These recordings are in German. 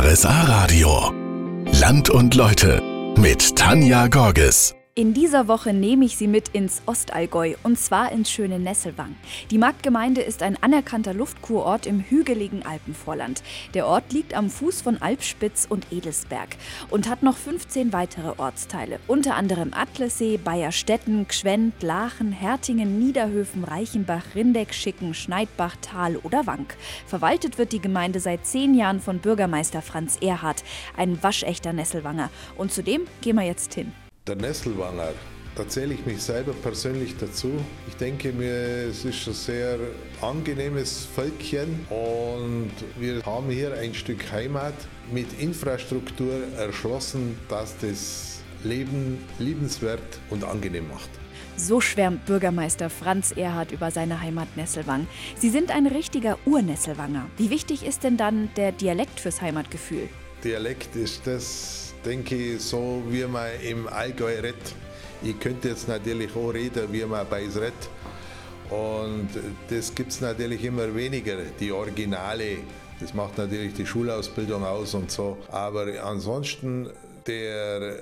RSA Radio. Land und Leute mit Tanja Gorges. In dieser Woche nehme ich Sie mit ins Ostallgäu und zwar ins schöne Nesselwang. Die Marktgemeinde ist ein anerkannter Luftkurort im hügeligen Alpenvorland. Der Ort liegt am Fuß von Alpspitz und Edelsberg und hat noch 15 weitere Ortsteile, unter anderem Atlassee, Bayerstetten, Gschwend, Lachen, Hertingen, Niederhöfen, Reichenbach, Rindeck, Schicken, Schneidbach, Tal oder Wank. Verwaltet wird die Gemeinde seit zehn Jahren von Bürgermeister Franz Erhardt, ein waschechter Nesselwanger. Und zudem gehen wir jetzt hin der Nesselwanger. Da zähle ich mich selber persönlich dazu. Ich denke mir, es ist ein sehr angenehmes Völkchen und wir haben hier ein Stück Heimat mit Infrastruktur erschlossen, dass das Leben liebenswert und angenehm macht. So schwärmt Bürgermeister Franz Erhard über seine Heimat Nesselwang. Sie sind ein richtiger Urnesselwanger. Wie wichtig ist denn dann der Dialekt fürs Heimatgefühl? Dialekt ist das denke ich, so wie man im Allgäu redet. Ich könnte jetzt natürlich auch reden, wie man bei uns redet. Und das gibt es natürlich immer weniger, die Originale. Das macht natürlich die Schulausbildung aus und so. Aber ansonsten, der,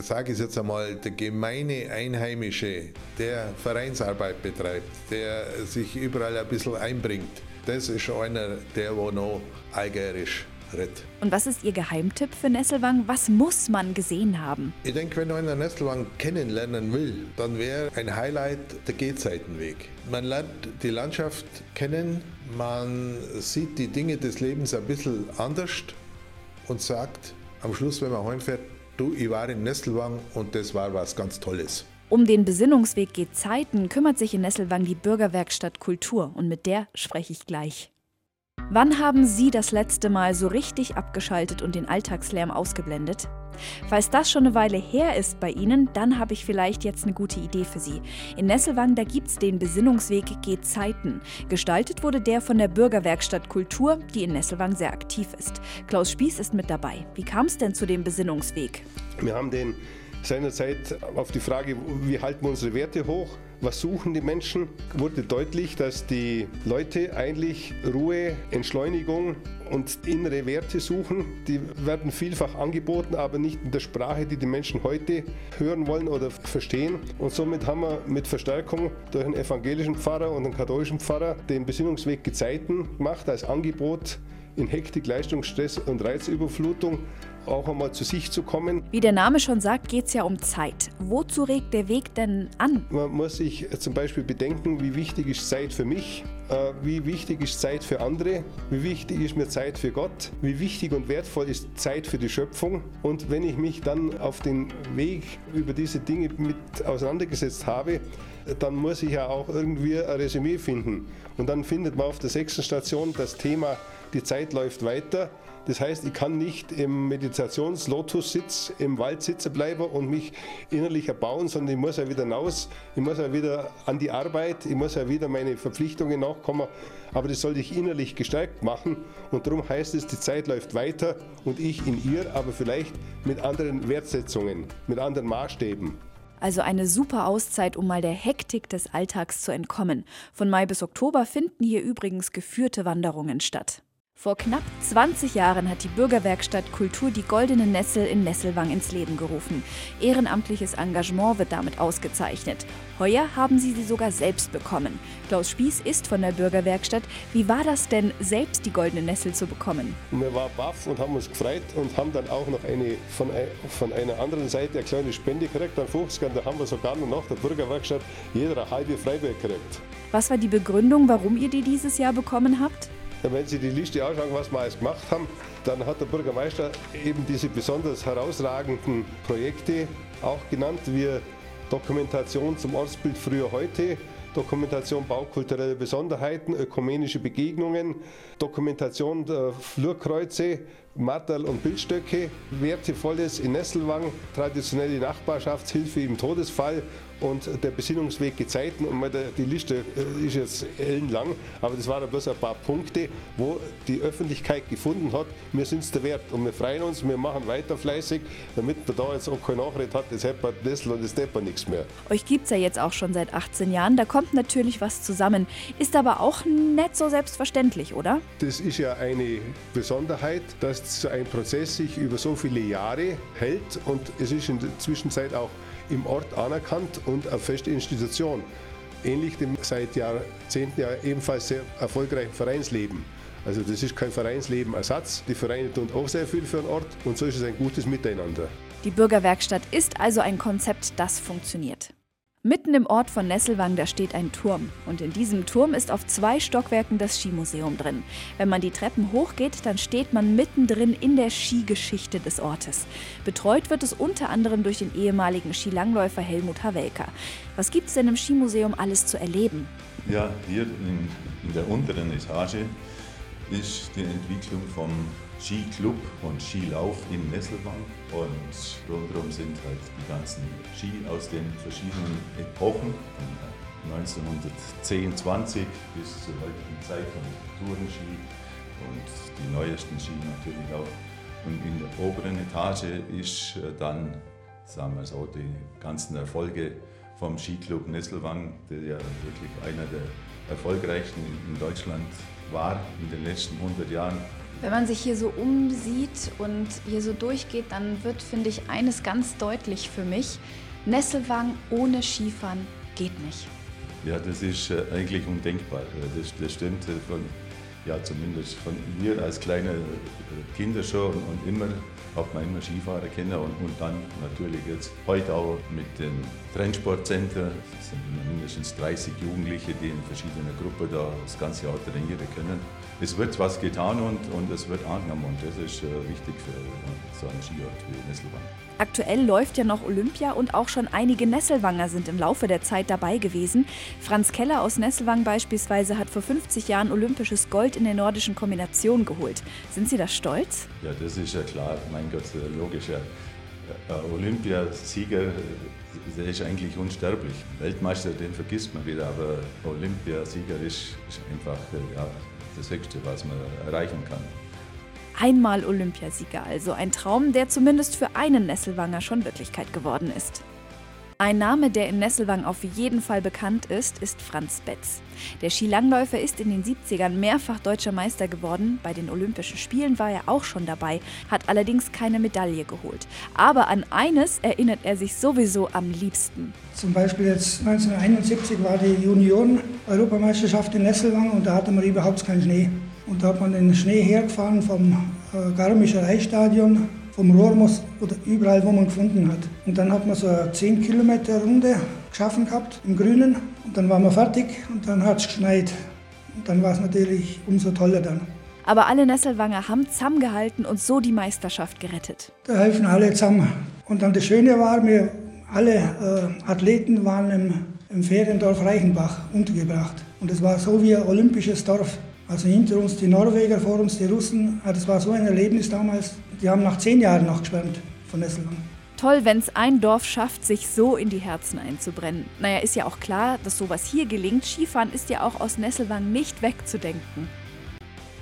sage ich jetzt einmal, der gemeine Einheimische, der Vereinsarbeit betreibt, der sich überall ein bisschen einbringt, das ist einer, der wo noch allgäuerisch Ritt. Und was ist Ihr Geheimtipp für Nesselwang? Was muss man gesehen haben? Ich denke, wenn einer Nesselwang kennenlernen will, dann wäre ein Highlight der Gehzeitenweg. Man lernt die Landschaft kennen, man sieht die Dinge des Lebens ein bisschen anders und sagt am Schluss, wenn man heimfährt, du, ich war in Nesselwang und das war was ganz Tolles. Um den Besinnungsweg Gezeiten kümmert sich in Nesselwang die Bürgerwerkstatt Kultur und mit der spreche ich gleich. Wann haben Sie das letzte Mal so richtig abgeschaltet und den Alltagslärm ausgeblendet? Falls das schon eine Weile her ist bei Ihnen, dann habe ich vielleicht jetzt eine gute Idee für Sie. In Nesselwang, da gibt's den Besinnungsweg Gezeiten. Gestaltet wurde der von der Bürgerwerkstatt Kultur, die in Nesselwang sehr aktiv ist. Klaus Spieß ist mit dabei. Wie kam es denn zu dem Besinnungsweg? Wir haben den seinerzeit auf die Frage, wie halten wir unsere Werte hoch, was suchen die Menschen, wurde deutlich, dass die Leute eigentlich Ruhe, Entschleunigung und innere Werte suchen. Die werden vielfach angeboten, aber nicht in der Sprache, die die Menschen heute hören wollen oder verstehen. Und somit haben wir mit Verstärkung durch einen evangelischen Pfarrer und einen katholischen Pfarrer den Besinnungsweg Gezeiten gemacht als Angebot in Hektik, Leistungsstress und Reizüberflutung auch einmal zu sich zu kommen. Wie der Name schon sagt, geht es ja um Zeit. Wozu regt der Weg denn an? Man muss sich zum Beispiel bedenken, wie wichtig ist Zeit für mich, äh, wie wichtig ist Zeit für andere, wie wichtig ist mir Zeit für Gott, wie wichtig und wertvoll ist Zeit für die Schöpfung. Und wenn ich mich dann auf den Weg über diese Dinge mit auseinandergesetzt habe, dann muss ich ja auch irgendwie ein Resümee finden. Und dann findet man auf der sechsten Station das Thema, die Zeit läuft weiter. Das heißt, ich kann nicht im Meditations-Lotus-Sitz im Wald sitzen bleiben und mich innerlich erbauen, sondern ich muss ja wieder raus, ich muss ja wieder an die Arbeit, ich muss ja wieder meine Verpflichtungen nachkommen. Aber das sollte ich innerlich gestärkt machen und darum heißt es, die Zeit läuft weiter und ich in ihr, aber vielleicht mit anderen Wertsetzungen, mit anderen Maßstäben. Also eine super Auszeit, um mal der Hektik des Alltags zu entkommen. Von Mai bis Oktober finden hier übrigens geführte Wanderungen statt. Vor knapp 20 Jahren hat die Bürgerwerkstatt Kultur die Goldene Nessel in Nesselwang ins Leben gerufen. Ehrenamtliches Engagement wird damit ausgezeichnet. Heuer haben sie sie sogar selbst bekommen. Klaus Spieß ist von der Bürgerwerkstatt. Wie war das denn, selbst die Goldene Nessel zu bekommen? Wir waren baff und haben uns gefreut und haben dann auch noch eine von, von einer anderen Seite eine kleine Spende gekriegt. An 50 da haben wir sogar noch der Bürgerwerkstatt jeder eine halbe Freiwillig gekriegt. Was war die Begründung, warum ihr die dieses Jahr bekommen habt? Wenn Sie die Liste anschauen, was wir alles gemacht haben, dann hat der Bürgermeister eben diese besonders herausragenden Projekte auch genannt, wie Dokumentation zum Ortsbild früher heute, Dokumentation baukultureller Besonderheiten, ökumenische Begegnungen, Dokumentation der Flurkreuze, Matterl und Bildstöcke, Wertevolles in Nesselwang, traditionelle Nachbarschaftshilfe im Todesfall und der Besinnungsweg Gezeiten und die Liste äh, ist jetzt ellenlang, aber das waren bloß ein paar Punkte, wo die Öffentlichkeit gefunden hat, wir sind es der Wert und wir freuen uns, wir machen weiter fleißig, damit man da jetzt auch kein Nachricht hat, das hat man das und das hat nichts mehr. Euch gibt es ja jetzt auch schon seit 18 Jahren, da kommt natürlich was zusammen, ist aber auch nicht so selbstverständlich, oder? Das ist ja eine Besonderheit, dass so ein Prozess sich über so viele Jahre hält und es ist in der Zwischenzeit auch im Ort anerkannt und eine feste Institution. Ähnlich dem seit Jahrzehnten ja ebenfalls sehr erfolgreichen Vereinsleben. Also das ist kein Vereinsleben Ersatz. Die Vereine tun auch sehr viel für den Ort und so ist es ein gutes Miteinander. Die Bürgerwerkstatt ist also ein Konzept, das funktioniert. Mitten im Ort von Nesselwang, da steht ein Turm. Und in diesem Turm ist auf zwei Stockwerken das Skimuseum drin. Wenn man die Treppen hochgeht, dann steht man mittendrin in der Skigeschichte des Ortes. Betreut wird es unter anderem durch den ehemaligen Skilangläufer Helmut Havelka. Was gibt es denn im Skimuseum alles zu erleben? Ja, hier in, in der unteren Etage ist die Entwicklung vom Skiclub und Skilauf in Nesselwang und rundherum sind halt die ganzen Ski aus den verschiedenen Epochen, von 1910, 20 bis zur heutigen Zeit von Tourenski und die neuesten Ski natürlich auch. Und in der oberen Etage ist äh, dann, sagen wir so, die ganzen Erfolge vom Skiclub Nesselwang, der ja wirklich einer der erfolgreichsten in Deutschland war in den letzten 100 Jahren. Wenn man sich hier so umsieht und hier so durchgeht, dann wird, finde ich, eines ganz deutlich für mich. Nesselwang ohne Skifahren geht nicht. Ja, das ist äh, eigentlich undenkbar. Äh, das, das stimmt äh, von, ja, zumindest von mir als kleine Kinder schon und immer hat man immer Skifahrer kennen und, und dann natürlich jetzt heute auch mit dem Trendsportcenter. Es sind mindestens 30 Jugendliche, die in verschiedenen Gruppen da das ganze Jahr trainieren können. Es wird was getan und, und es wird angenommen und das ist äh, wichtig für äh, so einen Skiort wie Nesselwang. Aktuell läuft ja noch Olympia und auch schon einige Nesselwanger sind im Laufe der Zeit dabei gewesen. Franz Keller aus Nesselwang beispielsweise hat vor 50 Jahren olympisches Gold in der nordischen Kombination geholt. Sind Sie da stolz? Ja, das ist ja klar. Mein Gott, logisch. Ja. Olympiasieger, der ist eigentlich unsterblich. Weltmeister, den vergisst man wieder, aber Olympiasieger ist, ist einfach ja, das Höchste, was man erreichen kann. Einmal Olympiasieger also, ein Traum, der zumindest für einen Nesselwanger schon Wirklichkeit geworden ist. Ein Name, der in Nesselwang auf jeden Fall bekannt ist, ist Franz Betz. Der Skilangläufer ist in den 70ern mehrfach deutscher Meister geworden. Bei den Olympischen Spielen war er auch schon dabei, hat allerdings keine Medaille geholt. Aber an eines erinnert er sich sowieso am liebsten. Zum Beispiel jetzt 1971 war die Junioren-Europameisterschaft in Nesselwang und da hatte man überhaupt keinen Schnee. Und da hat man den Schnee hergefahren vom äh, Garmischer Reichsstadion vom Rohrmoos oder überall, wo man gefunden hat. Und dann hat man so eine 10 Kilometer Runde geschaffen gehabt im Grünen und dann waren wir fertig und dann hat es geschneit. Und dann war es natürlich umso toller dann. Aber alle Nesselwanger haben zusammengehalten und so die Meisterschaft gerettet. Da helfen alle zusammen. Und dann das Schöne war, wir alle äh, Athleten waren im, im Feriendorf Reichenbach untergebracht. Und es war so wie ein olympisches Dorf. Also hinter uns die Norweger, vor uns die Russen. Das war so ein Erlebnis damals. Die haben nach zehn Jahren noch geschwärmt von Nesselwang. Toll, wenn es ein Dorf schafft, sich so in die Herzen einzubrennen. Naja, ist ja auch klar, dass sowas hier gelingt. Skifahren ist ja auch aus Nesselwang nicht wegzudenken.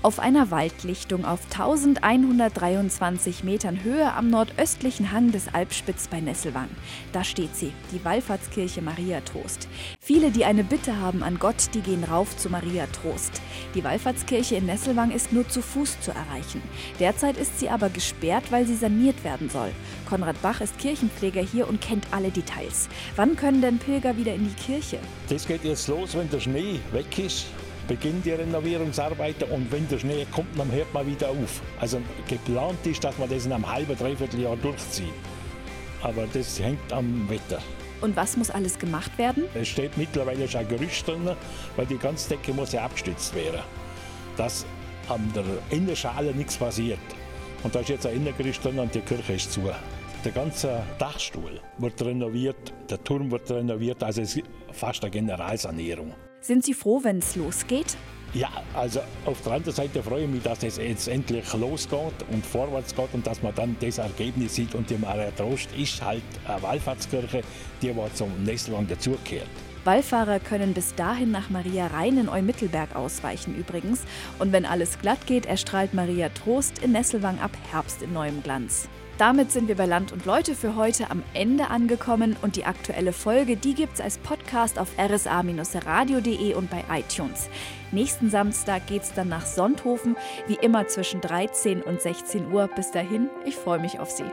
Auf einer Waldlichtung auf 1123 Metern Höhe am nordöstlichen Hang des Alpspitz bei Nesselwang. Da steht sie, die Wallfahrtskirche Maria Trost. Viele, die eine Bitte haben an Gott, die gehen rauf zu Maria Trost. Die Wallfahrtskirche in Nesselwang ist nur zu Fuß zu erreichen. Derzeit ist sie aber gesperrt, weil sie saniert werden soll. Konrad Bach ist Kirchenpfleger hier und kennt alle Details. Wann können denn Pilger wieder in die Kirche? Das geht jetzt los, wenn der Schnee weg ist beginnen die Renovierungsarbeiten und wenn der Schnee kommt, dann hört man wieder auf. Also geplant ist, dass man das in einem halben, dreiviertel Jahr durchzieht. Aber das hängt am Wetter. Und was muss alles gemacht werden? Es steht mittlerweile schon ein Gerüst drin, weil die ganze Decke muss ja abgestützt werden. Dass an der Innenschale nichts passiert. Und da ist jetzt ein Innengerüst drin und die Kirche ist zu. Der ganze Dachstuhl wird renoviert, der Turm wird renoviert, also es ist fast eine Generalsanierung. Sind Sie froh, wenn es losgeht? Ja, also auf der anderen Seite freue ich mich, dass es jetzt endlich losgeht und vorwärts geht und dass man dann das Ergebnis sieht. Und die Maria Trost ist halt eine Wallfahrtskirche, die war zum Nesselwang dazugehört. Wallfahrer können bis dahin nach Maria Rhein in Eumittelberg ausweichen übrigens. Und wenn alles glatt geht, erstrahlt Maria Trost in Nesselwang ab Herbst in neuem Glanz. Damit sind wir bei Land und Leute für heute am Ende angekommen und die aktuelle Folge, die gibt's als Podcast auf rsa-radio.de und bei iTunes. Nächsten Samstag geht's dann nach Sonthofen, wie immer zwischen 13 und 16 Uhr. Bis dahin, ich freue mich auf Sie.